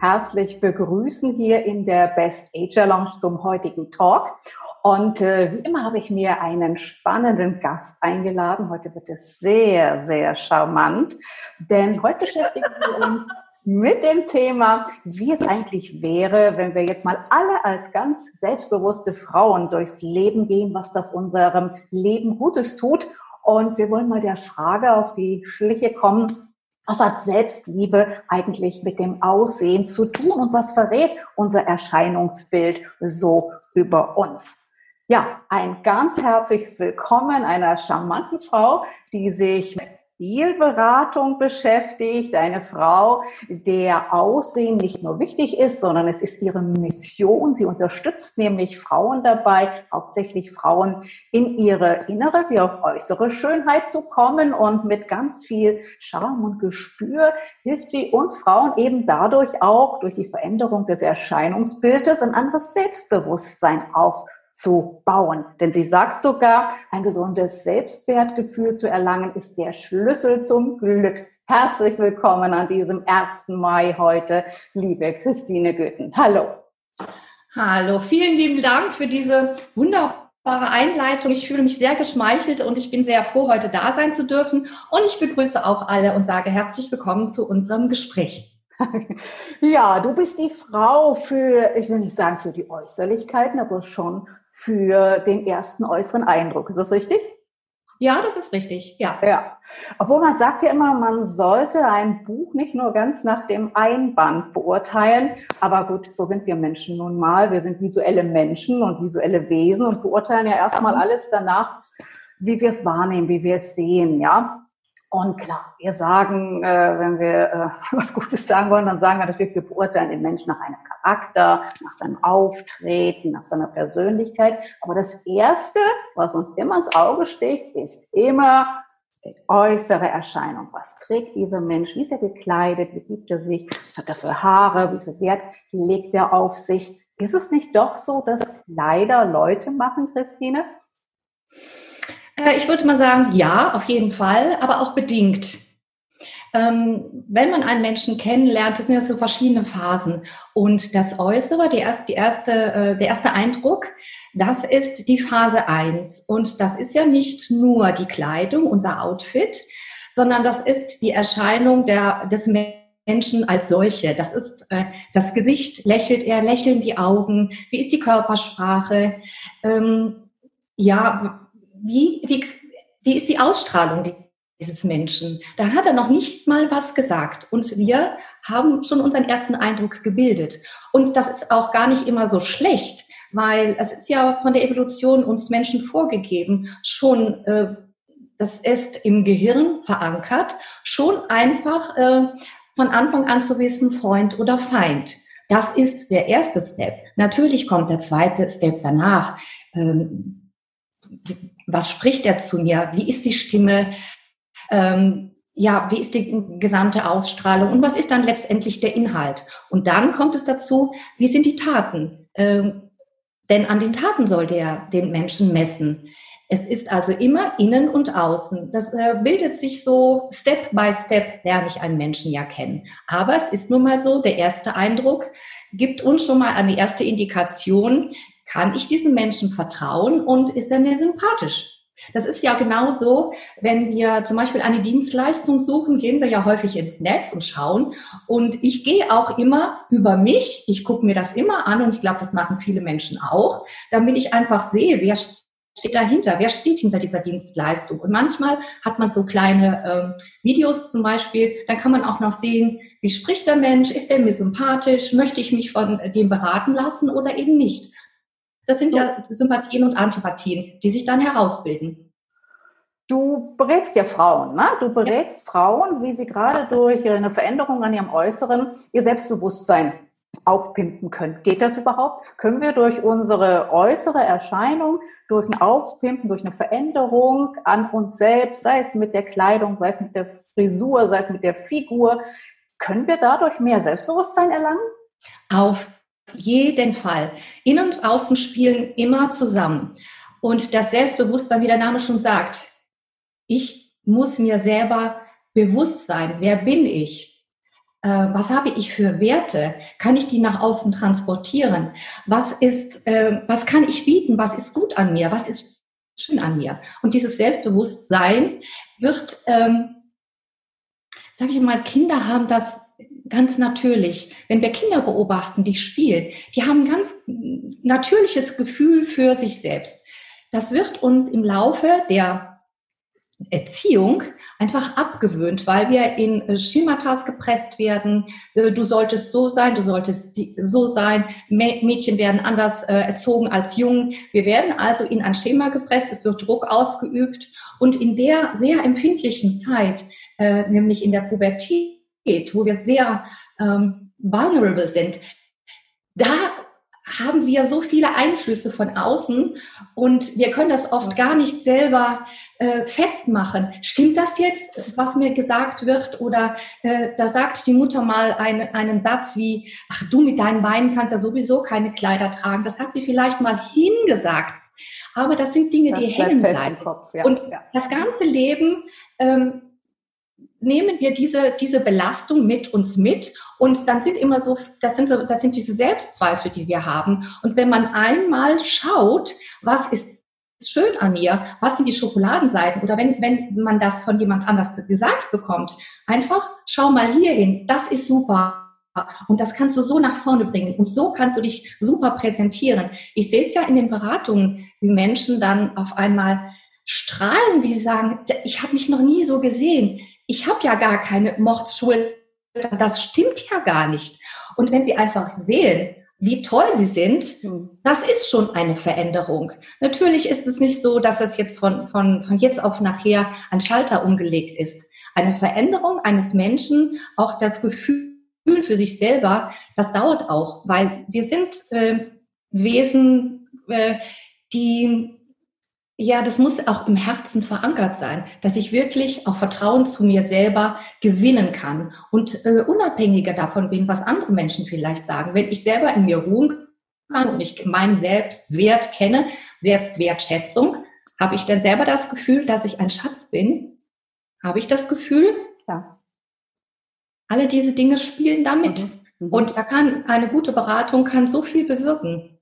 herzlich begrüßen hier in der Best Ager Lounge zum heutigen Talk. Und äh, wie immer habe ich mir einen spannenden Gast eingeladen. Heute wird es sehr, sehr charmant, denn heute beschäftigen wir uns mit dem Thema, wie es eigentlich wäre, wenn wir jetzt mal alle als ganz selbstbewusste Frauen durchs Leben gehen, was das unserem Leben Gutes tut. Und wir wollen mal der Frage auf die Schliche kommen, was hat Selbstliebe eigentlich mit dem Aussehen zu tun und was verrät unser Erscheinungsbild so über uns? Ja, ein ganz herzliches Willkommen einer charmanten Frau, die sich mit Stilberatung beschäftigt, eine Frau, der Aussehen nicht nur wichtig ist, sondern es ist ihre Mission. Sie unterstützt nämlich Frauen dabei, hauptsächlich Frauen in ihre innere wie auch äußere Schönheit zu kommen und mit ganz viel Charme und Gespür hilft sie uns Frauen eben dadurch auch durch die Veränderung des Erscheinungsbildes ein anderes Selbstbewusstsein auf zu bauen. Denn sie sagt sogar, ein gesundes Selbstwertgefühl zu erlangen ist der Schlüssel zum Glück. Herzlich willkommen an diesem 1. Mai heute, liebe Christine Goethen. Hallo. Hallo, vielen lieben Dank für diese wunderbare Einleitung. Ich fühle mich sehr geschmeichelt und ich bin sehr froh, heute da sein zu dürfen. Und ich begrüße auch alle und sage herzlich willkommen zu unserem Gespräch. Ja, du bist die Frau für, ich will nicht sagen für die Äußerlichkeiten, aber schon für den ersten äußeren Eindruck. Ist das richtig? Ja, das ist richtig. Ja. Ja. Obwohl man sagt ja immer, man sollte ein Buch nicht nur ganz nach dem Einband beurteilen. Aber gut, so sind wir Menschen nun mal. Wir sind visuelle Menschen und visuelle Wesen und beurteilen ja erstmal alles danach, wie wir es wahrnehmen, wie wir es sehen, ja. Und klar, wir sagen, äh, wenn wir äh, was Gutes sagen wollen, dann sagen wir natürlich, wir beurteilen den Menschen nach einem Charakter, nach seinem Auftreten, nach seiner Persönlichkeit. Aber das Erste, was uns immer ins Auge sticht, ist immer die äußere Erscheinung. Was trägt dieser Mensch? Wie ist er gekleidet? Wie gibt er sich? Was hat er für Haare? Wie viel Wert legt er auf sich? Ist es nicht doch so, dass Kleider Leute machen, Christine? Äh, ich würde mal sagen, ja, auf jeden Fall, aber auch bedingt. Ähm, wenn man einen Menschen kennenlernt, das sind ja so verschiedene Phasen. Und das Äußere, die erste, die erste, äh, der erste Eindruck, das ist die Phase eins. Und das ist ja nicht nur die Kleidung, unser Outfit, sondern das ist die Erscheinung der, des Menschen als solche. Das ist äh, das Gesicht, lächelt er, lächeln die Augen, wie ist die Körpersprache? Ähm, ja, wie, wie, wie ist die Ausstrahlung dieses Menschen? Dann hat er noch nicht mal was gesagt und wir haben schon unseren ersten Eindruck gebildet. Und das ist auch gar nicht immer so schlecht, weil es ist ja von der Evolution uns Menschen vorgegeben, schon äh, das ist im Gehirn verankert, schon einfach äh, von Anfang an zu wissen, Freund oder Feind. Das ist der erste Step. Natürlich kommt der zweite Step danach. Ähm, was spricht er zu mir? Wie ist die Stimme? Ähm, ja, wie ist die gesamte Ausstrahlung und was ist dann letztendlich der Inhalt? Und dann kommt es dazu, wie sind die Taten? Ähm, denn an den Taten sollte er den Menschen messen. Es ist also immer innen und außen. Das äh, bildet sich so Step by Step, lerne ich einen Menschen ja kennen. Aber es ist nun mal so, der erste Eindruck gibt uns schon mal eine erste Indikation, kann ich diesem Menschen vertrauen und ist er mir sympathisch? Das ist ja genauso, wenn wir zum Beispiel eine Dienstleistung suchen, gehen wir ja häufig ins Netz und schauen. Und ich gehe auch immer über mich, ich gucke mir das immer an und ich glaube, das machen viele Menschen auch, damit ich einfach sehe, wer steht dahinter, wer steht hinter dieser Dienstleistung. Und manchmal hat man so kleine ähm, Videos zum Beispiel, dann kann man auch noch sehen, wie spricht der Mensch, ist der mir sympathisch, möchte ich mich von dem beraten lassen oder eben nicht. Das sind ja Sympathien und Antipathien, die sich dann herausbilden. Du berätst ja Frauen, ne? Du berätst ja. Frauen, wie sie gerade durch eine Veränderung an ihrem Äußeren ihr Selbstbewusstsein aufpimpen können. Geht das überhaupt? Können wir durch unsere äußere Erscheinung, durch ein Aufpimpen, durch eine Veränderung an uns selbst, sei es mit der Kleidung, sei es mit der Frisur, sei es mit der Figur, können wir dadurch mehr Selbstbewusstsein erlangen? Auf jeden Fall. Innen und Außen spielen immer zusammen. Und das Selbstbewusstsein, wie der Name schon sagt, ich muss mir selber bewusst sein, wer bin ich? Äh, was habe ich für Werte? Kann ich die nach außen transportieren? Was ist, äh, was kann ich bieten? Was ist gut an mir? Was ist schön an mir? Und dieses Selbstbewusstsein wird, ähm, sage ich mal, Kinder haben das ganz natürlich. Wenn wir Kinder beobachten, die spielen, die haben ein ganz natürliches Gefühl für sich selbst. Das wird uns im Laufe der Erziehung einfach abgewöhnt, weil wir in äh, Schematas gepresst werden. Äh, du solltest so sein, du solltest so sein. Mädchen werden anders äh, erzogen als Jungen. Wir werden also in ein Schema gepresst, es wird Druck ausgeübt. Und in der sehr empfindlichen Zeit, nämlich in der Pubertät, wo wir sehr ähm, vulnerable sind, da haben wir so viele Einflüsse von außen und wir können das oft gar nicht selber äh, festmachen. Stimmt das jetzt, was mir gesagt wird? Oder äh, da sagt die Mutter mal eine, einen Satz wie, ach du mit deinen Beinen kannst ja sowieso keine Kleider tragen. Das hat sie vielleicht mal hingesagt. Aber das sind Dinge, das die hängen bleiben. Kopf, ja. Und ja. das ganze Leben ähm, nehmen wir diese, diese Belastung mit uns mit und dann sind immer so, das sind, so, das sind diese Selbstzweifel, die wir haben. Und wenn man einmal schaut, was ist schön an mir, was sind die Schokoladenseiten oder wenn, wenn man das von jemand anders gesagt bekommt, einfach schau mal hier hin, das ist super. Und das kannst du so nach vorne bringen. Und so kannst du dich super präsentieren. Ich sehe es ja in den Beratungen, wie Menschen dann auf einmal strahlen, wie sie sagen, ich habe mich noch nie so gesehen ich habe ja gar keine Mordsschultern, das stimmt ja gar nicht. Und wenn Sie einfach sehen, wie toll sie sind, hm. das ist schon eine Veränderung. Natürlich ist es nicht so, dass es jetzt von, von, von jetzt auf nachher ein Schalter umgelegt ist. Eine Veränderung eines Menschen, auch das Gefühl für sich selber, das dauert auch, weil wir sind äh, Wesen, äh, die ja, das muss auch im Herzen verankert sein, dass ich wirklich auch Vertrauen zu mir selber gewinnen kann und äh, unabhängiger davon bin, was andere Menschen vielleicht sagen. Wenn ich selber in mir ruhen kann und ich meinen Selbstwert kenne, Selbstwertschätzung, habe ich dann selber das Gefühl, dass ich ein Schatz bin? Habe ich das Gefühl? Ja. Alle diese Dinge spielen damit. Mhm. Mhm. Und da kann eine gute Beratung kann so viel bewirken.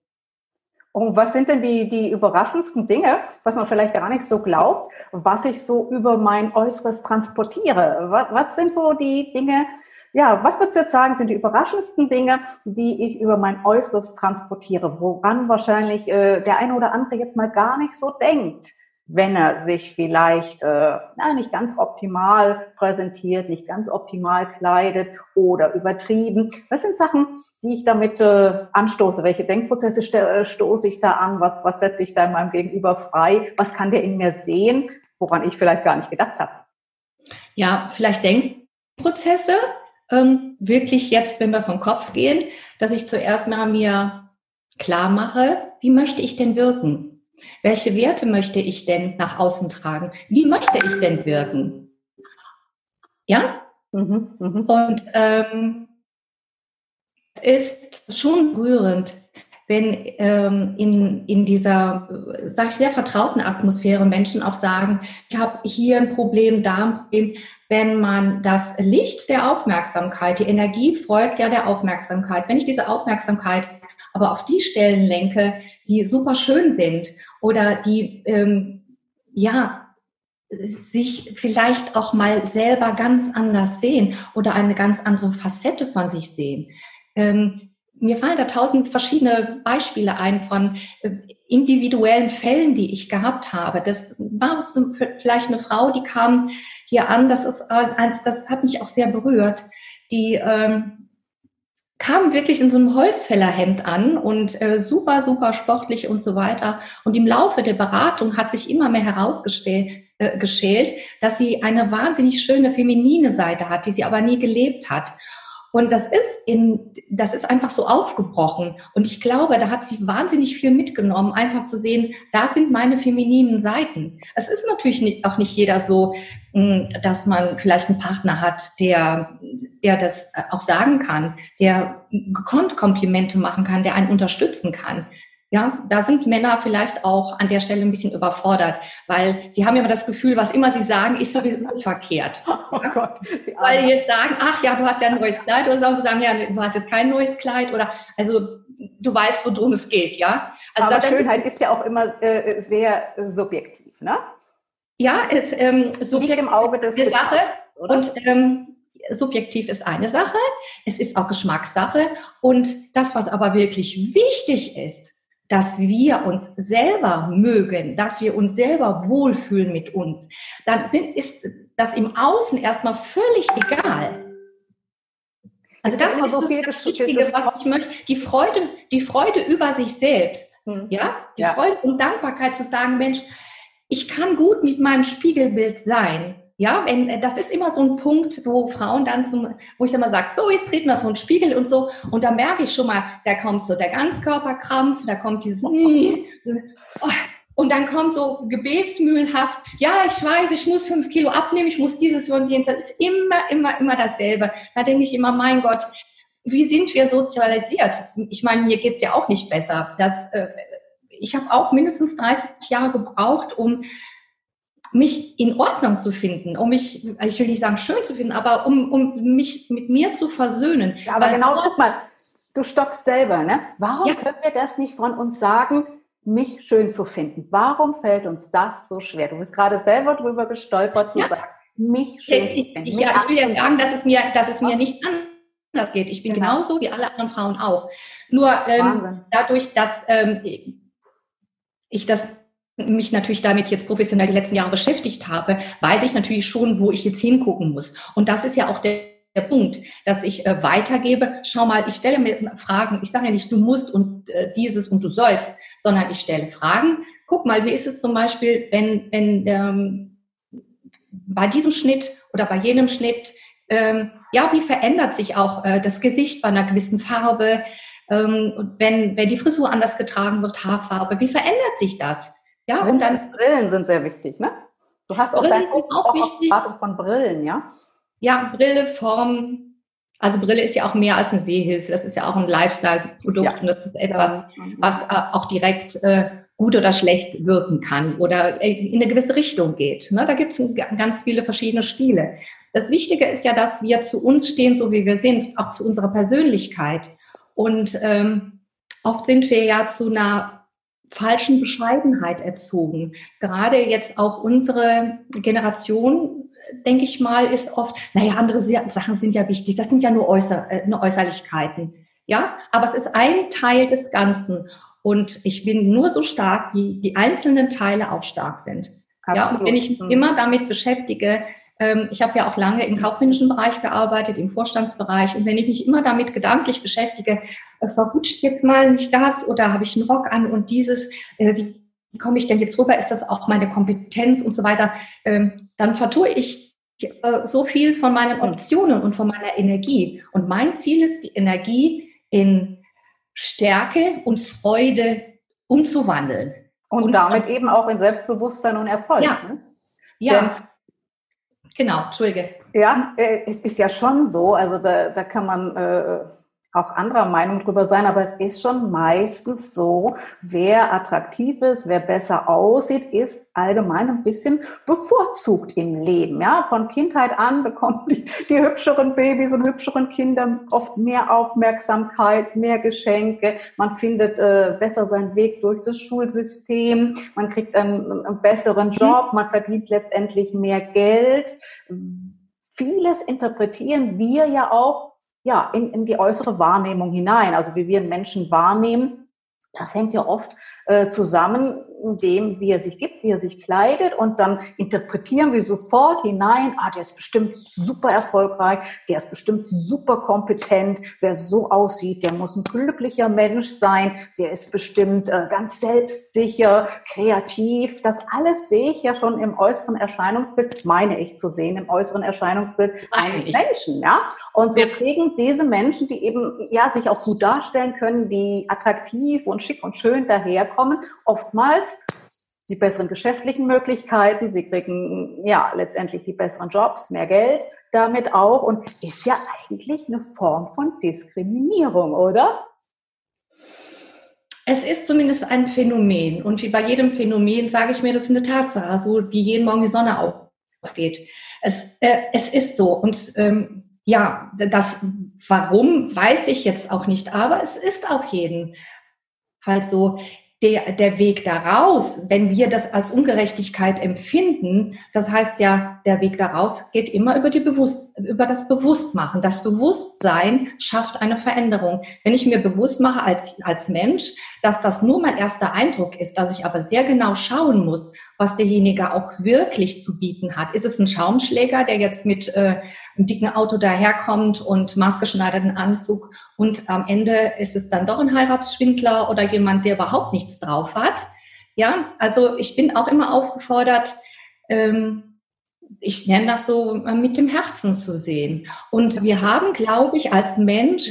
Und was sind denn die, die überraschendsten Dinge, was man vielleicht gar nicht so glaubt, was ich so über mein Äußeres transportiere? Was, was sind so die Dinge, ja, was würdest du jetzt sagen, sind die überraschendsten Dinge, die ich über mein Äußeres transportiere, woran wahrscheinlich äh, der eine oder andere jetzt mal gar nicht so denkt? Wenn er sich vielleicht äh, na, nicht ganz optimal präsentiert, nicht ganz optimal kleidet oder übertrieben. Das sind Sachen, die ich damit äh, anstoße. Welche Denkprozesse äh, stoße ich da an? Was, was setze ich da in meinem Gegenüber frei? Was kann der in mir sehen, woran ich vielleicht gar nicht gedacht habe? Ja, vielleicht Denkprozesse. Ähm, wirklich jetzt, wenn wir vom Kopf gehen, dass ich zuerst mal mir klar mache, wie möchte ich denn wirken? Welche Werte möchte ich denn nach außen tragen? Wie möchte ich denn wirken? Ja? Mhm, mh. Und ähm, es ist schon rührend, wenn ähm, in, in dieser, sag ich, sehr vertrauten Atmosphäre Menschen auch sagen, ich habe hier ein Problem, da ein Problem, wenn man das Licht der Aufmerksamkeit, die Energie folgt ja der Aufmerksamkeit, wenn ich diese Aufmerksamkeit aber auf die Stellen lenke, die super schön sind oder die, ähm, ja, sich vielleicht auch mal selber ganz anders sehen oder eine ganz andere Facette von sich sehen. Ähm, mir fallen da tausend verschiedene Beispiele ein von äh, individuellen Fällen, die ich gehabt habe. Das war vielleicht eine Frau, die kam hier an. Das ist eins, das hat mich auch sehr berührt. Die ähm, kam wirklich in so einem Holzfällerhemd an und äh, super, super sportlich und so weiter. Und im Laufe der Beratung hat sich immer mehr herausgestellt, äh, geschält, dass sie eine wahnsinnig schöne feminine Seite hat, die sie aber nie gelebt hat. Und das ist in, das ist einfach so aufgebrochen. Und ich glaube, da hat sie wahnsinnig viel mitgenommen, einfach zu sehen, da sind meine femininen Seiten. Es ist natürlich nicht, auch nicht jeder so, hm, dass man vielleicht einen Partner hat, der, der das auch sagen kann, der gekonnt Komplimente machen kann, der einen unterstützen kann. Ja, da sind Männer vielleicht auch an der Stelle ein bisschen überfordert, weil sie haben immer das Gefühl, was immer sie sagen, ist sowieso verkehrt. Oh Gott. Weil sie jetzt sagen, ach ja, du hast ja ein neues Kleid, oder sagen sie sagen, ja, du hast jetzt kein neues Kleid, oder also du weißt, worum es geht, ja. Also Aber Schönheit ist ja auch immer äh, sehr äh, subjektiv, ne? Ja, ist ähm, subjektiv im Auge des Sache. Oder? Und ähm, subjektiv ist eine Sache, es ist auch Geschmackssache. Und das, was aber wirklich wichtig ist, dass wir uns selber mögen, dass wir uns selber wohlfühlen mit uns, dann sind, ist das im Außen erstmal völlig egal. Also das ist so viel das Wichtige, was ich möchte. Die Freude, die Freude über sich selbst, hm. ja, die ja. Freude und Dankbarkeit zu sagen, Mensch, ich kann gut mit meinem Spiegelbild sein. Ja, wenn, äh, das ist immer so ein Punkt, wo Frauen dann zum, wo ich dann mal sage, so, jetzt treten wir vor den Spiegel und so. Und da merke ich schon mal, da kommt so der Ganzkörperkrampf, da kommt dieses, oh, und dann kommt so gebetsmühlenhaft, ja, ich weiß, ich muss fünf Kilo abnehmen, ich muss dieses und jenes. Das ist immer, immer, immer dasselbe. Da denke ich immer, mein Gott, wie sind wir sozialisiert? Ich meine, mir geht's ja auch nicht besser. Das, äh, ich habe auch mindestens 30 Jahre gebraucht, um mich in Ordnung zu finden, um mich, ich will nicht sagen schön zu finden, aber um, um mich mit mir zu versöhnen. Ja, aber Weil genau, guck mal, du stockst selber, ne? Warum ja. können wir das nicht von uns sagen, mich schön zu finden? Warum fällt uns das so schwer? Du bist gerade selber drüber gestolpert zu ja. sagen, mich schön ich, zu finden. Ich, ja, ich will ja sagen, dass es mir, dass es mir nicht anders geht. Ich bin genau. genauso wie alle anderen Frauen auch. Nur ähm, dadurch, dass ähm, ich das mich natürlich damit jetzt professionell die letzten Jahre beschäftigt habe, weiß ich natürlich schon, wo ich jetzt hingucken muss. Und das ist ja auch der, der Punkt, dass ich äh, weitergebe. Schau mal, ich stelle mir Fragen. Ich sage ja nicht, du musst und äh, dieses und du sollst, sondern ich stelle Fragen. Guck mal, wie ist es zum Beispiel, wenn, wenn ähm, bei diesem Schnitt oder bei jenem Schnitt, ähm, ja, wie verändert sich auch äh, das Gesicht bei einer gewissen Farbe? Ähm, wenn, wenn die Frisur anders getragen wird, Haarfarbe, wie verändert sich das? Ja, und dann Brillen sind sehr wichtig, ne? Du hast auch Brillen auch, auch wichtig. von Brillen, ja? Ja, Brille, Form. Also Brille ist ja auch mehr als eine Sehhilfe. Das ist ja auch ein Lifestyle-Produkt ja. und das ist etwas, was äh, auch direkt äh, gut oder schlecht wirken kann oder in eine gewisse Richtung geht. Ne? Da gibt es ganz viele verschiedene Stile. Das Wichtige ist ja, dass wir zu uns stehen, so wie wir sind, auch zu unserer Persönlichkeit. Und ähm, oft sind wir ja zu einer falschen Bescheidenheit erzogen. Gerade jetzt auch unsere Generation, denke ich mal, ist oft, naja, andere Sachen sind ja wichtig, das sind ja nur, Äußer, äh, nur Äußerlichkeiten. Ja, aber es ist ein Teil des Ganzen. Und ich bin nur so stark, wie die einzelnen Teile auch stark sind. Absolut. Ja, und wenn ich mich mhm. immer damit beschäftige, ich habe ja auch lange im kaufmännischen Bereich gearbeitet, im Vorstandsbereich. Und wenn ich mich immer damit gedanklich beschäftige, es verrutscht jetzt mal nicht das oder habe ich einen Rock an und dieses, äh, wie komme ich denn jetzt rüber? Ist das auch meine Kompetenz und so weiter? Ähm, dann vertue ich äh, so viel von meinen Optionen und von meiner Energie. Und mein Ziel ist, die Energie in Stärke und Freude umzuwandeln. Und, und damit eben auch in Selbstbewusstsein und Erfolg. Ja, ne? ja Genau, Entschuldige. Ja, äh, es ist ja schon so, also da, da kann man äh, auch anderer Meinung drüber sein, aber es ist schon meistens so, wer attraktiv ist, wer besser aussieht, ist allgemein ein bisschen bevorzugt im Leben. Ja, von Kindheit an bekommen die, die hübscheren Babys und hübscheren Kinder oft mehr Aufmerksamkeit, mehr Geschenke. Man findet äh, besser seinen Weg durch das Schulsystem. Man kriegt einen, einen besseren Job. Man verdient letztendlich mehr Geld. Vieles interpretieren wir ja auch ja, in, in die äußere Wahrnehmung hinein, also wie wir einen Menschen wahrnehmen. Das hängt ja oft äh, zusammen dem, wie er sich gibt, wie er sich kleidet. Und dann interpretieren wir sofort hinein, ah, der ist bestimmt super erfolgreich, der ist bestimmt super kompetent, wer so aussieht, der muss ein glücklicher Mensch sein, der ist bestimmt äh, ganz selbstsicher, kreativ. Das alles sehe ich ja schon im äußeren Erscheinungsbild, meine ich zu sehen, im äußeren Erscheinungsbild eines Menschen, ja. Und so kriegen diese Menschen, die eben, ja, sich auch gut darstellen können, die attraktiv und schick und schön daherkommen, oftmals die besseren geschäftlichen Möglichkeiten, sie kriegen ja letztendlich die besseren Jobs, mehr Geld damit auch. Und ist ja eigentlich eine Form von Diskriminierung, oder? Es ist zumindest ein Phänomen. Und wie bei jedem Phänomen sage ich mir, das ist eine Tatsache, so wie jeden Morgen die Sonne aufgeht. Es, äh, es ist so. Und ähm, ja, das Warum weiß ich jetzt auch nicht, aber es ist auf jeden Fall so der, der Weg daraus, wenn wir das als Ungerechtigkeit empfinden, das heißt ja, der Weg daraus geht immer über, die Bewusst, über das Bewusstmachen. Das Bewusstsein schafft eine Veränderung. Wenn ich mir bewusst mache als, als Mensch, dass das nur mein erster Eindruck ist, dass ich aber sehr genau schauen muss, was derjenige auch wirklich zu bieten hat. Ist es ein Schaumschläger, der jetzt mit äh, einem dicken Auto daherkommt und maßgeschneiderten Anzug und am Ende ist es dann doch ein Heiratsschwindler oder jemand, der überhaupt nichts drauf hat. Ja, also ich bin auch immer aufgefordert, ähm, ich nenne das so, mit dem Herzen zu sehen. Und wir haben, glaube ich, als Mensch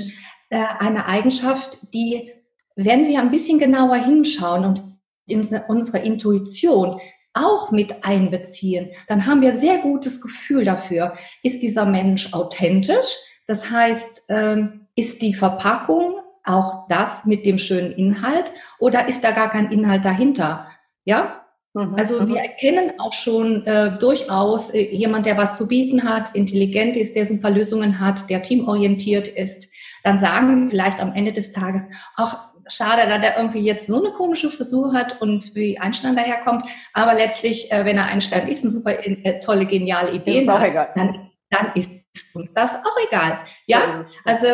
äh, eine Eigenschaft, die, wenn wir ein bisschen genauer hinschauen und in unsere Intuition auch mit einbeziehen, dann haben wir ein sehr gutes Gefühl dafür. Ist dieser Mensch authentisch? Das heißt, ähm, ist die Verpackung auch das mit dem schönen Inhalt oder ist da gar kein Inhalt dahinter? Ja? Mhm. Also wir mhm. erkennen auch schon äh, durchaus äh, jemand, der was zu bieten hat, intelligent ist, der super Lösungen hat, der teamorientiert ist. Dann sagen wir vielleicht am Ende des Tages, ach, schade, dass er irgendwie jetzt so eine komische Frisur hat und wie Einstein daherkommt. Aber letztlich, äh, wenn er Einstein ist, eine super äh, tolle, geniale Idee ist hat, dann, dann ist uns das auch egal. Ja, also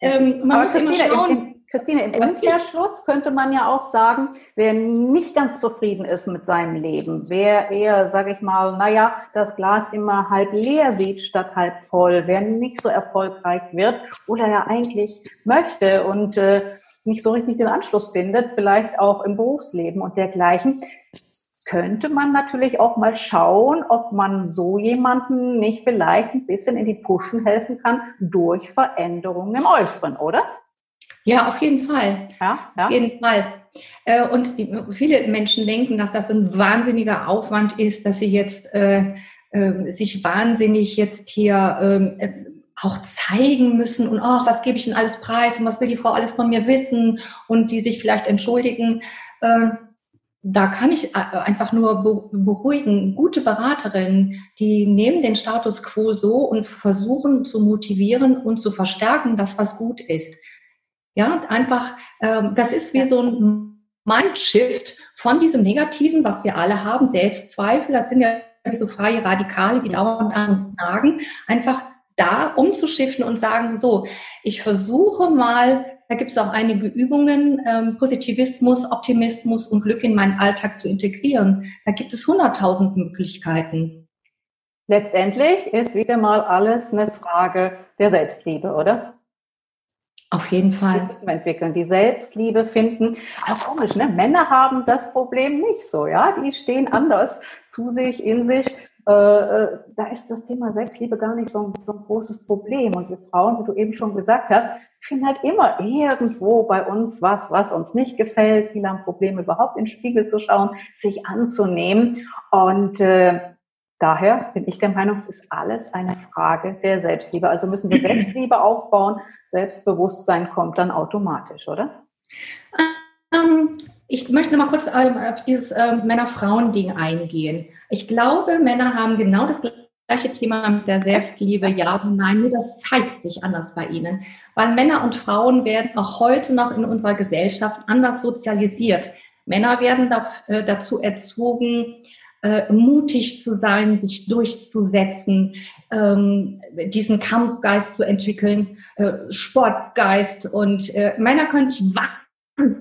ähm, man Aber muss immer schauen. Christine, im Umkehrschluss könnte man ja auch sagen, wer nicht ganz zufrieden ist mit seinem Leben, wer eher, sage ich mal, naja, das Glas immer halb leer sieht statt halb voll, wer nicht so erfolgreich wird oder ja eigentlich möchte und äh, nicht so richtig den Anschluss findet, vielleicht auch im Berufsleben und dergleichen, könnte man natürlich auch mal schauen, ob man so jemanden nicht vielleicht ein bisschen in die Pushen helfen kann durch Veränderungen im Äußeren, oder? Ja, auf jeden Fall. Ja, ja. Auf jeden Fall. Äh, und die, viele Menschen denken, dass das ein wahnsinniger Aufwand ist, dass sie jetzt äh, äh, sich wahnsinnig jetzt hier ähm, äh, auch zeigen müssen und ach, was gebe ich denn alles preis und was will die Frau alles von mir wissen und die sich vielleicht entschuldigen. Äh, da kann ich äh, einfach nur beruhigen, gute Beraterinnen, die nehmen den Status quo so und versuchen zu motivieren und zu verstärken, dass was gut ist. Ja, einfach, ähm, das ist wie so ein Mindshift von diesem Negativen, was wir alle haben, Selbstzweifel, das sind ja so freie Radikale, die dauernd an uns nagen, einfach da umzuschiften und sagen, so, ich versuche mal da gibt es auch einige Übungen, ähm, Positivismus, Optimismus und Glück in meinen Alltag zu integrieren. Da gibt es hunderttausend Möglichkeiten. Letztendlich ist wieder mal alles eine Frage der Selbstliebe, oder? Auf jeden Fall. Die müssen wir entwickeln, die Selbstliebe finden. Aber komisch, ne? Männer haben das Problem nicht so, ja? Die stehen anders zu sich, in sich. Äh, äh, da ist das Thema Selbstliebe gar nicht so ein, so ein großes Problem. Und wir Frauen, wie du eben schon gesagt hast, finden halt immer irgendwo bei uns was, was uns nicht gefällt. Viele haben Probleme, überhaupt in den Spiegel zu schauen, sich anzunehmen. Und äh, daher bin ich der Meinung, es ist alles eine Frage der Selbstliebe. Also müssen wir Selbstliebe aufbauen. Selbstbewusstsein kommt dann automatisch, oder? Ähm, ich möchte noch mal kurz ähm, auf dieses ähm, Männer-Frauen-Ding eingehen. Ich glaube, Männer haben genau das gleiche Thema mit der Selbstliebe, ja und nein, nur das zeigt sich anders bei ihnen. Weil Männer und Frauen werden auch heute noch in unserer Gesellschaft anders sozialisiert. Männer werden da, äh, dazu erzogen, äh, mutig zu sein, sich durchzusetzen, ähm, diesen Kampfgeist zu entwickeln, äh, Sportsgeist. Und äh, Männer können sich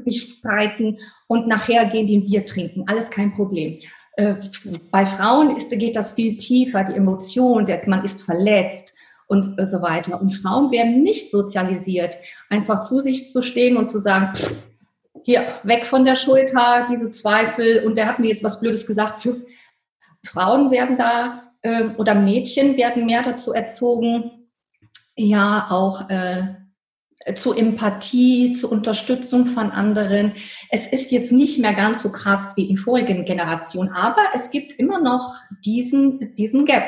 sich streiten und nachher gehen die ein Bier trinken. Alles kein Problem. Äh, bei Frauen ist, geht das viel tiefer, die Emotion, der, man ist verletzt und so weiter. Und Frauen werden nicht sozialisiert, einfach zu sich zu stehen und zu sagen, pff, hier, weg von der Schulter, diese Zweifel und der hat mir jetzt was Blödes gesagt. Frauen werden da äh, oder Mädchen werden mehr dazu erzogen, ja, auch äh, zu Empathie, zu Unterstützung von anderen. Es ist jetzt nicht mehr ganz so krass wie in vorigen Generationen, aber es gibt immer noch diesen, diesen Gap.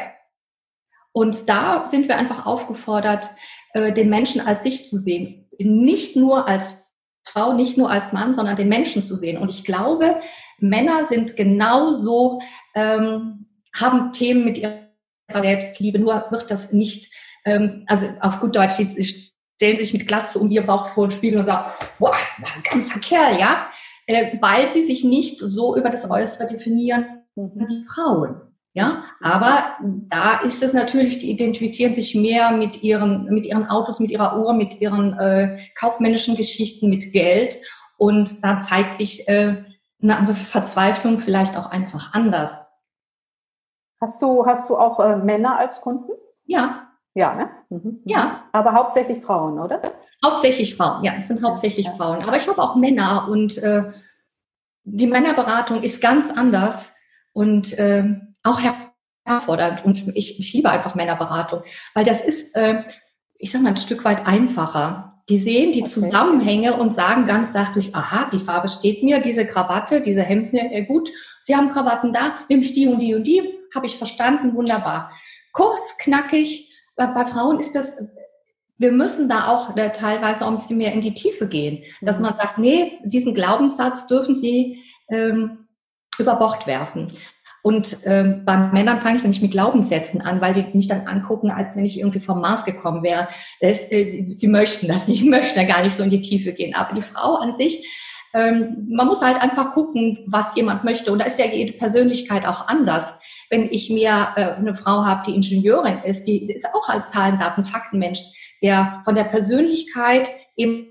Und da sind wir einfach aufgefordert, äh, den Menschen als sich zu sehen. Nicht nur als Frau, nicht nur als Mann, sondern den Menschen zu sehen. Und ich glaube, Männer sind genauso, ähm, haben Themen mit ihrer Selbstliebe, nur wird das nicht, ähm, also auf gut Deutsch, stellen sich mit Glatze um ihr Bauch vor den Spiegel und sagen, boah, ein ganzer Kerl, ja, äh, weil sie sich nicht so über das Äußere definieren wie die Frauen. Ja, aber da ist es natürlich, die identifizieren sich mehr mit ihren, mit ihren Autos, mit ihrer Uhr, mit ihren äh, kaufmännischen Geschichten, mit Geld. Und da zeigt sich äh, eine Verzweiflung vielleicht auch einfach anders. Hast du, hast du auch äh, Männer als Kunden? Ja. Ja, ne? Mhm. Ja. Aber hauptsächlich Frauen, oder? Hauptsächlich Frauen, ja, es sind hauptsächlich ja. Frauen. Aber ich habe auch Männer und äh, die Männerberatung ist ganz anders und äh, auch herausfordernd. Und ich, ich liebe einfach Männerberatung, weil das ist, äh, ich sag mal, ein Stück weit einfacher. Die sehen die okay. Zusammenhänge und sagen ganz sachlich, aha, die Farbe steht mir, diese Krawatte, diese Hemden, äh, gut, Sie haben Krawatten da, nehme ich die und die und die, habe ich verstanden, wunderbar. Kurz, knackig, bei, bei Frauen ist das, wir müssen da auch äh, teilweise auch ein bisschen mehr in die Tiefe gehen, dass mhm. man sagt, nee, diesen Glaubenssatz dürfen Sie ähm, über Bord werfen. Und ähm, bei Männern fange ich dann nicht mit Glaubenssätzen an, weil die mich dann angucken, als wenn ich irgendwie vom Mars gekommen wäre. Das, äh, die möchten das nicht, die möchten da gar nicht so in die Tiefe gehen. Aber die Frau an sich, ähm, man muss halt einfach gucken, was jemand möchte. Und da ist ja jede Persönlichkeit auch anders. Wenn ich mir äh, eine Frau habe, die Ingenieurin ist, die ist auch als Zahlen, Daten, Faktenmensch, der von der Persönlichkeit eben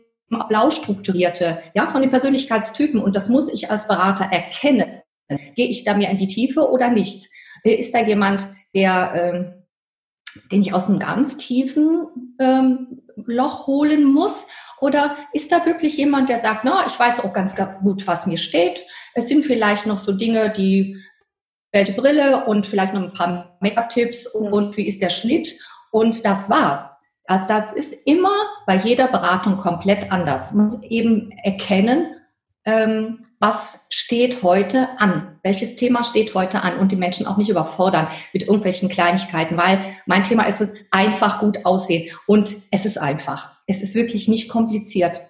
blau strukturierte, ja, von den Persönlichkeitstypen. Und das muss ich als Berater erkennen. Gehe ich da mehr in die Tiefe oder nicht? Äh, ist da jemand, der, ähm, den ich aus einem ganz tiefen ähm, Loch holen muss? Oder ist da wirklich jemand, der sagt, na, ich weiß auch ganz gut, was mir steht. Es sind vielleicht noch so Dinge, die welche Brille und vielleicht noch ein paar Make-up-Tipps und, und wie ist der Schnitt und das war's. Also das ist immer bei jeder Beratung komplett anders. Man muss eben erkennen, ähm, was steht heute an, welches Thema steht heute an und die Menschen auch nicht überfordern mit irgendwelchen Kleinigkeiten, weil mein Thema ist es einfach gut aussehen und es ist einfach. Es ist wirklich nicht kompliziert.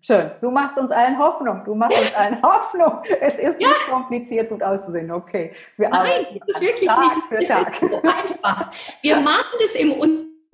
Schön. Du machst uns allen Hoffnung. Du machst uns allen Hoffnung. Es ist ja. nicht kompliziert, gut auszusehen. Okay. Wir Nein, das ist wirklich Tag nicht. Für Tag. So einfach. Wir machen es im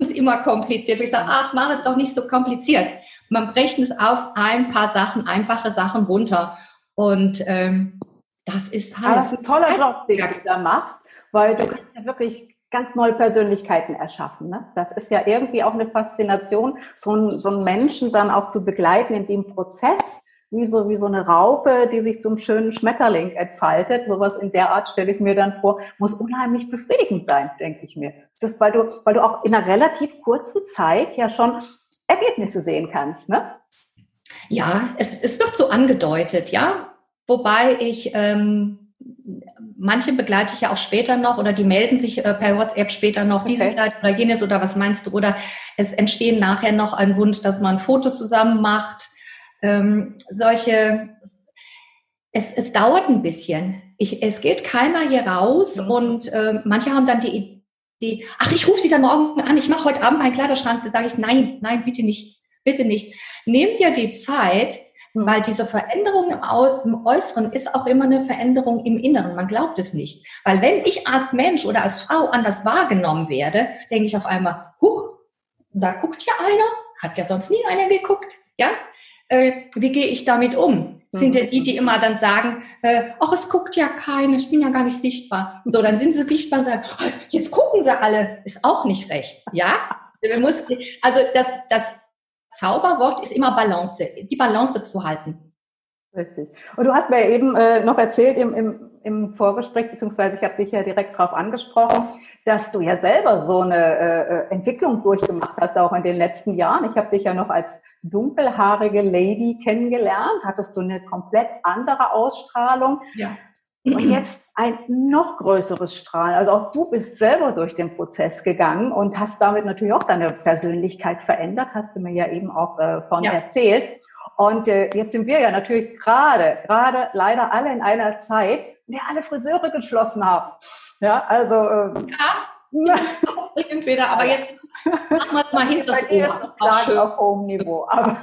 uns immer kompliziert. Ich sage, ach, mach es doch nicht so kompliziert. Man brecht es auf ein paar Sachen, einfache Sachen runter. Und ähm, das ist halt. Das ist ein toller Job, den du da machst, weil du kannst ja wirklich ganz neue Persönlichkeiten erschaffen. Ne? Das ist ja irgendwie auch eine Faszination, so, ein, so einen Menschen dann auch zu begleiten in dem Prozess, wie so, wie so eine Raupe, die sich zum schönen Schmetterling entfaltet. Sowas in der Art stelle ich mir dann vor, muss unheimlich befriedigend sein, denke ich mir. Das ist, weil du, weil du auch in einer relativ kurzen Zeit ja schon Ergebnisse sehen kannst, ne? Ja, es, es wird so angedeutet, ja. Wobei ich ähm, manche begleite ich ja auch später noch oder die melden sich äh, per WhatsApp später noch, okay. dieses oder jenes oder was meinst du? Oder es entstehen nachher noch ein Wunsch, dass man Fotos zusammen macht. Ähm, solche, es, es dauert ein bisschen. Ich, es geht keiner hier raus mhm. und äh, manche haben dann die Idee, ach, ich rufe sie dann morgen an, ich mache heute Abend meinen Kleiderschrank. Da sage ich, nein, nein, bitte nicht, bitte nicht. Nehmt dir die Zeit, weil diese Veränderung im, Äußeren ist auch immer eine Veränderung im Inneren. Man glaubt es nicht. Weil wenn ich als Mensch oder als Frau anders wahrgenommen werde, denke ich auf einmal, huch, da guckt ja einer, hat ja sonst nie einer geguckt, ja? Äh, wie gehe ich damit um? Sind denn die, die immer dann sagen, äh, ach, es guckt ja keiner, ich bin ja gar nicht sichtbar. So, dann sind sie sichtbar und sagen, oh, jetzt gucken sie alle, ist auch nicht recht, ja? also das, das Zauberwort ist immer Balance, die Balance zu halten. Richtig. Und du hast mir eben äh, noch erzählt im, im, im Vorgespräch, beziehungsweise ich habe dich ja direkt darauf angesprochen, dass du ja selber so eine äh, äh, Entwicklung durchgemacht hast, auch in den letzten Jahren. Ich habe dich ja noch als dunkelhaarige Lady kennengelernt, hattest du eine komplett andere Ausstrahlung. Ja. Und jetzt ein noch größeres Strahlen. Also auch du bist selber durch den Prozess gegangen und hast damit natürlich auch deine Persönlichkeit verändert, hast du mir ja eben auch äh, von ja. erzählt. Und äh, jetzt sind wir ja natürlich gerade, gerade leider alle in einer Zeit, der alle Friseure geschlossen haben. Ja, also. Ähm, ja, entweder, aber jetzt machen wir es mal hinter das Ohr. auf hohem Niveau. Aber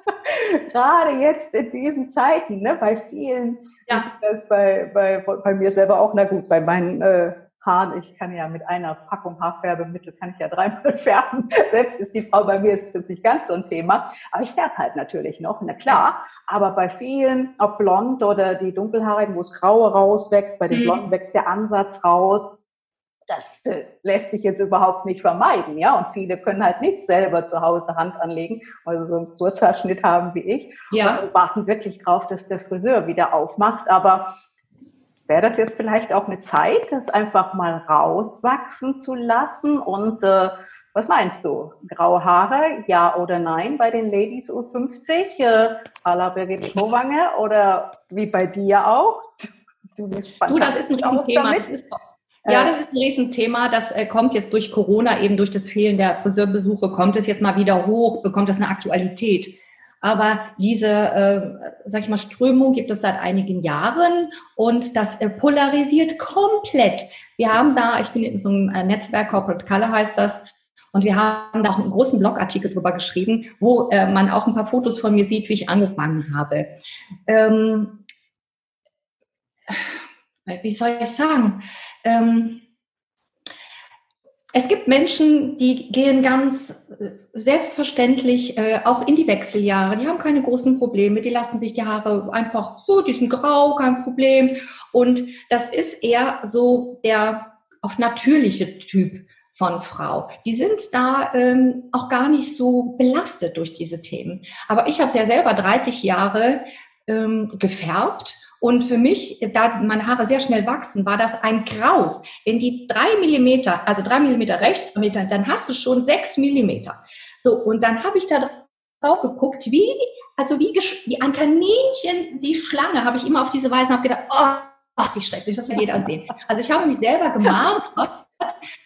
gerade jetzt in diesen Zeiten, ne, bei vielen, ja. ist das bei, bei, bei mir selber auch, na gut, bei meinen äh, Haaren, ich kann ja mit einer Packung Haarfärbemittel, kann ich ja dreimal färben. Selbst ist die Frau bei mir, ist jetzt nicht ganz so ein Thema. Aber ich färbe halt natürlich noch, na klar. Aber bei vielen, ob blond oder die dunkelhaarigen, wo es graue rauswächst, bei den mhm. blonden wächst der Ansatz raus. Das äh, lässt sich jetzt überhaupt nicht vermeiden, ja. Und viele können halt nicht selber zu Hause Hand anlegen, also so einen Kurzhaarschnitt haben wie ich. Ja. Und warten wirklich drauf, dass der Friseur wieder aufmacht. Aber Wäre das jetzt vielleicht auch eine Zeit, das einfach mal rauswachsen zu lassen? Und äh, was meinst du? Graue Haare, ja oder nein bei den Ladies U50? Äh, à la Birgit Schrowange oder wie bei dir auch? Du, du das ist ein Riesenthema. Das ist, ja, äh. das ist ein Riesenthema. Das äh, kommt jetzt durch Corona, eben durch das Fehlen der Friseurbesuche, kommt es jetzt mal wieder hoch, bekommt es eine Aktualität. Aber diese, äh, sag ich mal, Strömung gibt es seit einigen Jahren und das äh, polarisiert komplett. Wir haben da, ich bin in so einem äh, Netzwerk, Corporate Color heißt das, und wir haben da auch einen großen Blogartikel drüber geschrieben, wo äh, man auch ein paar Fotos von mir sieht, wie ich angefangen habe. Ähm, wie soll ich sagen? Ähm, es gibt Menschen, die gehen ganz äh, selbstverständlich äh, auch in die Wechseljahre. Die haben keine großen Probleme. Die lassen sich die Haare einfach so, die sind grau, kein Problem. Und das ist eher so der auf natürliche Typ von Frau. Die sind da ähm, auch gar nicht so belastet durch diese Themen. Aber ich habe ja selber 30 Jahre ähm, gefärbt und für mich, da meine Haare sehr schnell wachsen, war das ein Graus. Wenn die drei Millimeter, also drei Millimeter rechts, dann hast du schon sechs Millimeter. So, und dann habe ich da drauf geguckt, wie, also wie, wie ein Kaninchen, die Schlange, habe ich immer auf diese Weise habe gedacht, oh, ach, wie schrecklich, das will jeder sehen. Also ich habe mich selber gemalt.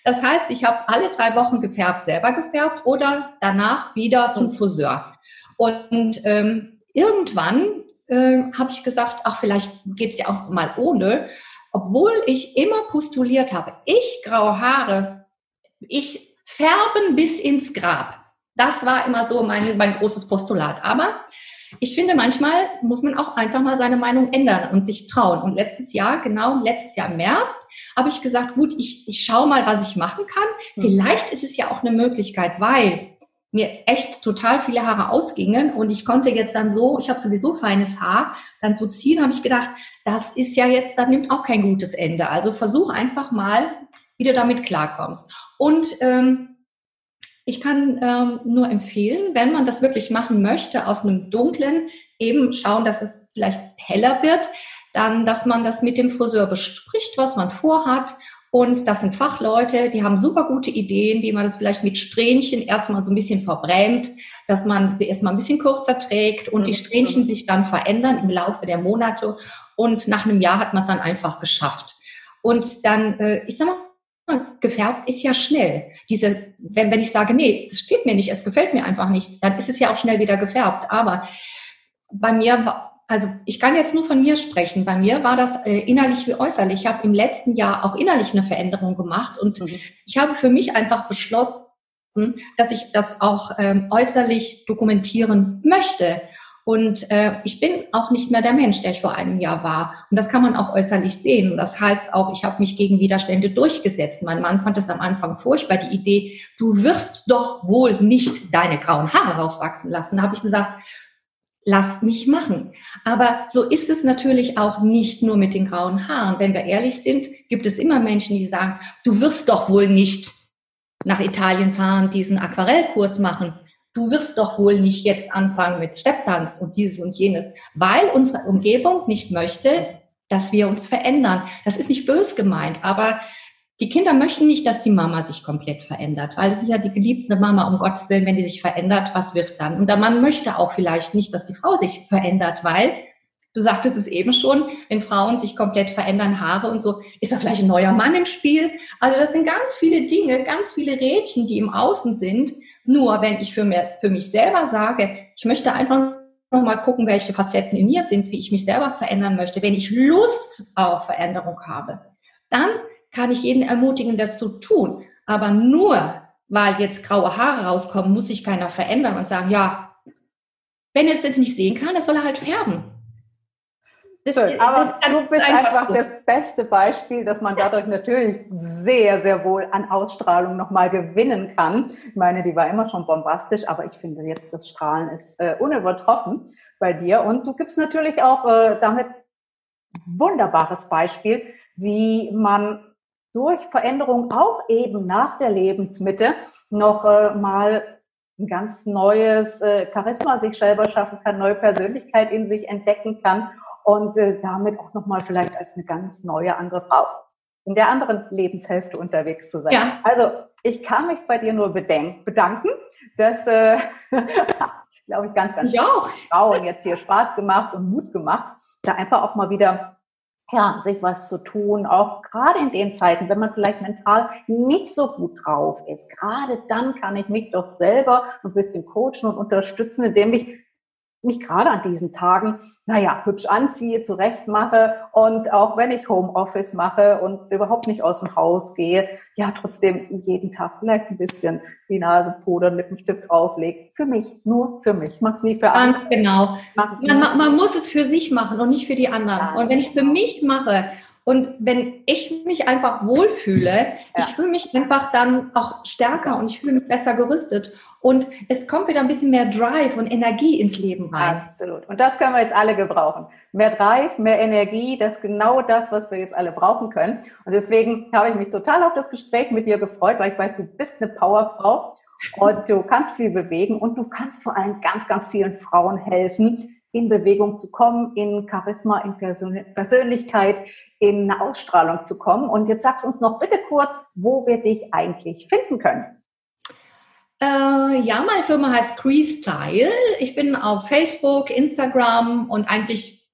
Das heißt, ich habe alle drei Wochen gefärbt, selber gefärbt oder danach wieder zum Friseur. Und ähm, irgendwann äh, habe ich gesagt, ach, vielleicht geht's ja auch mal ohne. Obwohl ich immer postuliert habe, ich graue Haare, ich färben bis ins Grab. Das war immer so mein, mein großes Postulat. Aber ich finde, manchmal muss man auch einfach mal seine Meinung ändern und sich trauen. Und letztes Jahr, genau letztes Jahr im März, habe ich gesagt, gut, ich, ich schaue mal, was ich machen kann. Mhm. Vielleicht ist es ja auch eine Möglichkeit, weil mir echt total viele Haare ausgingen und ich konnte jetzt dann so, ich habe sowieso feines Haar, dann zu ziehen, habe ich gedacht, das ist ja jetzt, das nimmt auch kein gutes Ende. Also versuch einfach mal, wie du damit klarkommst. Und ähm, ich kann ähm, nur empfehlen, wenn man das wirklich machen möchte, aus einem dunklen, eben schauen, dass es vielleicht heller wird, dann, dass man das mit dem Friseur bespricht, was man vorhat und das sind Fachleute, die haben super gute Ideen, wie man das vielleicht mit Strähnchen erstmal so ein bisschen verbrämt, dass man sie erstmal ein bisschen kürzer trägt und die Strähnchen sich dann verändern im Laufe der Monate. Und nach einem Jahr hat man es dann einfach geschafft. Und dann, äh, ich sag mal, gefärbt ist ja schnell. Diese, wenn, wenn ich sage, nee, das steht mir nicht, es gefällt mir einfach nicht, dann ist es ja auch schnell wieder gefärbt. Aber bei mir war, also ich kann jetzt nur von mir sprechen. Bei mir war das äh, innerlich wie äußerlich. Ich habe im letzten Jahr auch innerlich eine Veränderung gemacht und mhm. ich habe für mich einfach beschlossen, dass ich das auch ähm, äußerlich dokumentieren möchte. Und äh, ich bin auch nicht mehr der Mensch, der ich vor einem Jahr war. Und das kann man auch äußerlich sehen. Und das heißt auch, ich habe mich gegen Widerstände durchgesetzt. Mein Mann fand es am Anfang furchtbar, die Idee, du wirst doch wohl nicht deine grauen Haare rauswachsen lassen. Da habe ich gesagt, lass mich machen. Aber so ist es natürlich auch nicht nur mit den grauen Haaren. Wenn wir ehrlich sind, gibt es immer Menschen, die sagen, du wirst doch wohl nicht nach Italien fahren, diesen Aquarellkurs machen. du wirst doch wohl nicht jetzt anfangen mit Stepptanz und dieses und jenes, weil unsere Umgebung nicht möchte, dass wir uns verändern. Das ist nicht bös gemeint, aber die Kinder möchten nicht, dass die Mama sich komplett verändert, weil es ist ja die geliebte Mama, um Gottes Willen, wenn die sich verändert, was wird dann? Und der Mann möchte auch vielleicht nicht, dass die Frau sich verändert, weil Du sagtest es eben schon, wenn Frauen sich komplett verändern, Haare und so, ist da vielleicht ein neuer Mann im Spiel? Also das sind ganz viele Dinge, ganz viele Rädchen, die im Außen sind. Nur wenn ich für, mir, für mich selber sage, ich möchte einfach noch mal gucken, welche Facetten in mir sind, wie ich mich selber verändern möchte, wenn ich Lust auf Veränderung habe, dann kann ich jeden ermutigen, das zu tun. Aber nur, weil jetzt graue Haare rauskommen, muss sich keiner verändern und sagen, ja, wenn er es jetzt nicht sehen kann, das soll er halt färben. Schön, aber du bist einfach so. das beste Beispiel, dass man dadurch natürlich sehr, sehr wohl an Ausstrahlung nochmal gewinnen kann. Ich meine, die war immer schon bombastisch, aber ich finde jetzt, das Strahlen ist äh, unübertroffen bei dir. Und du gibst natürlich auch äh, damit wunderbares Beispiel, wie man durch Veränderung auch eben nach der Lebensmitte noch äh, mal ein ganz neues äh, Charisma sich selber schaffen kann, neue Persönlichkeit in sich entdecken kann und äh, damit auch nochmal vielleicht als eine ganz neue andere Frau in der anderen Lebenshälfte unterwegs zu sein. Ja. Also ich kann mich bei dir nur bedanken, dass, äh, glaube ich, ganz, ganz ja. Frauen jetzt hier Spaß gemacht und Mut gemacht, da einfach auch mal wieder ja, sich was zu tun, auch gerade in den Zeiten, wenn man vielleicht mental nicht so gut drauf ist. Gerade dann kann ich mich doch selber ein bisschen coachen und unterstützen, indem ich mich gerade an diesen Tagen, naja, hübsch anziehe, zurecht mache und auch wenn ich Homeoffice mache und überhaupt nicht aus dem Haus gehe, ja, trotzdem jeden Tag vielleicht ein bisschen die Nase pudern, Lippenstift auflegt. Für mich, nur für mich. Mach's nie für andere. Ganz genau. Man, man, muss es für sich machen und nicht für die anderen. Ja, und wenn ich es für mich mache und wenn ich mich einfach wohlfühle, ja. ich fühle mich einfach dann auch stärker und ich fühle mich besser gerüstet. Und es kommt wieder ein bisschen mehr Drive und Energie ins Leben rein. Absolut. Und das können wir jetzt alle gebrauchen. Mehr Drive, mehr Energie, das ist genau das, was wir jetzt alle brauchen können. Und deswegen habe ich mich total auf das Gespräch mit dir gefreut, weil ich weiß, du bist eine Powerfrau und du kannst viel bewegen und du kannst vor allem ganz, ganz vielen Frauen helfen, in Bewegung zu kommen, in Charisma, in Persönlichkeit, in eine Ausstrahlung zu kommen. Und jetzt sagst uns noch bitte kurz, wo wir dich eigentlich finden können. Äh, ja, meine Firma heißt Cree Ich bin auf Facebook, Instagram und eigentlich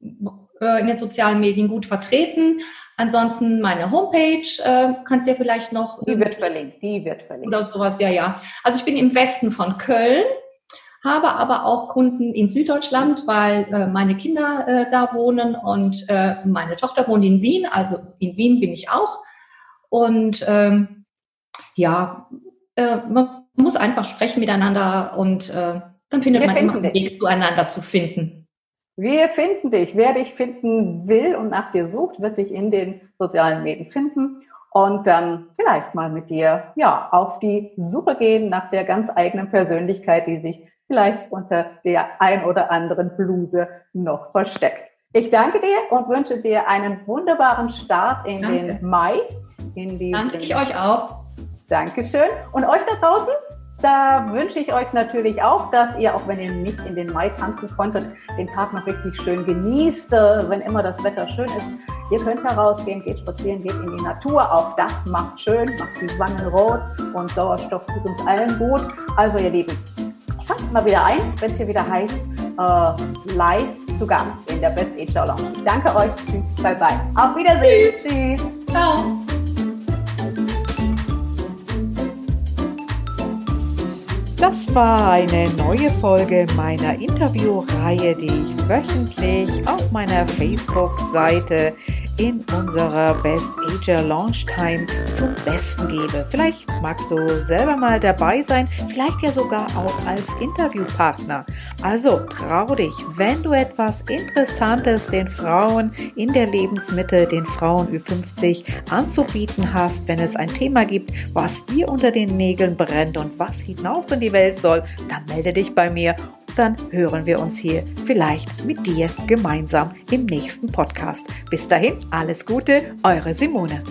äh, in den sozialen Medien gut vertreten. Ansonsten meine Homepage äh, kannst du ja vielleicht noch. Die wird verlinkt, die wird verlinkt. Oder sowas, ja, ja. Also ich bin im Westen von Köln habe aber auch Kunden in Süddeutschland, weil äh, meine Kinder äh, da wohnen und äh, meine Tochter wohnt in Wien, also in Wien bin ich auch. Und ähm, ja, äh, man muss einfach sprechen miteinander und äh, dann findet Wir man immer einen Weg zueinander zu finden. Wir finden dich. Wer dich finden will und nach dir sucht, wird dich in den sozialen Medien finden und dann vielleicht mal mit dir ja auf die Suche gehen nach der ganz eigenen Persönlichkeit, die sich vielleicht unter der ein oder anderen Bluse noch versteckt. Ich danke dir und wünsche dir einen wunderbaren Start in danke. den Mai. In danke ich euch auch. Dankeschön. Und euch da draußen, da wünsche ich euch natürlich auch, dass ihr, auch wenn ihr nicht in den Mai tanzen konntet, den Tag noch richtig schön genießt, äh, wenn immer das Wetter schön ist. Ihr könnt herausgehen, geht spazieren, geht in die Natur. Auch das macht schön, macht die Wangen rot und Sauerstoff tut uns allen gut. Also ihr Lieben, Schaltet mal wieder ein, wenn es hier wieder heißt, äh, live zu Gast in der Best HR Lounge. Danke euch. Tschüss. Bye bye. Auf Wiedersehen. Tschüss. Tschüss. Ciao. Das war eine neue Folge meiner Interviewreihe, die ich wöchentlich auf meiner Facebook-Seite in unserer Best Ager Launch Time zum Besten gebe. Vielleicht magst du selber mal dabei sein, vielleicht ja sogar auch als Interviewpartner. Also trau dich, wenn du etwas Interessantes den Frauen in der Lebensmitte, den Frauen Ü50 anzubieten hast, wenn es ein Thema gibt, was dir unter den Nägeln brennt und was hinaus in die Welt soll, dann melde dich bei mir dann hören wir uns hier vielleicht mit dir gemeinsam im nächsten Podcast. Bis dahin, alles Gute, eure Simone.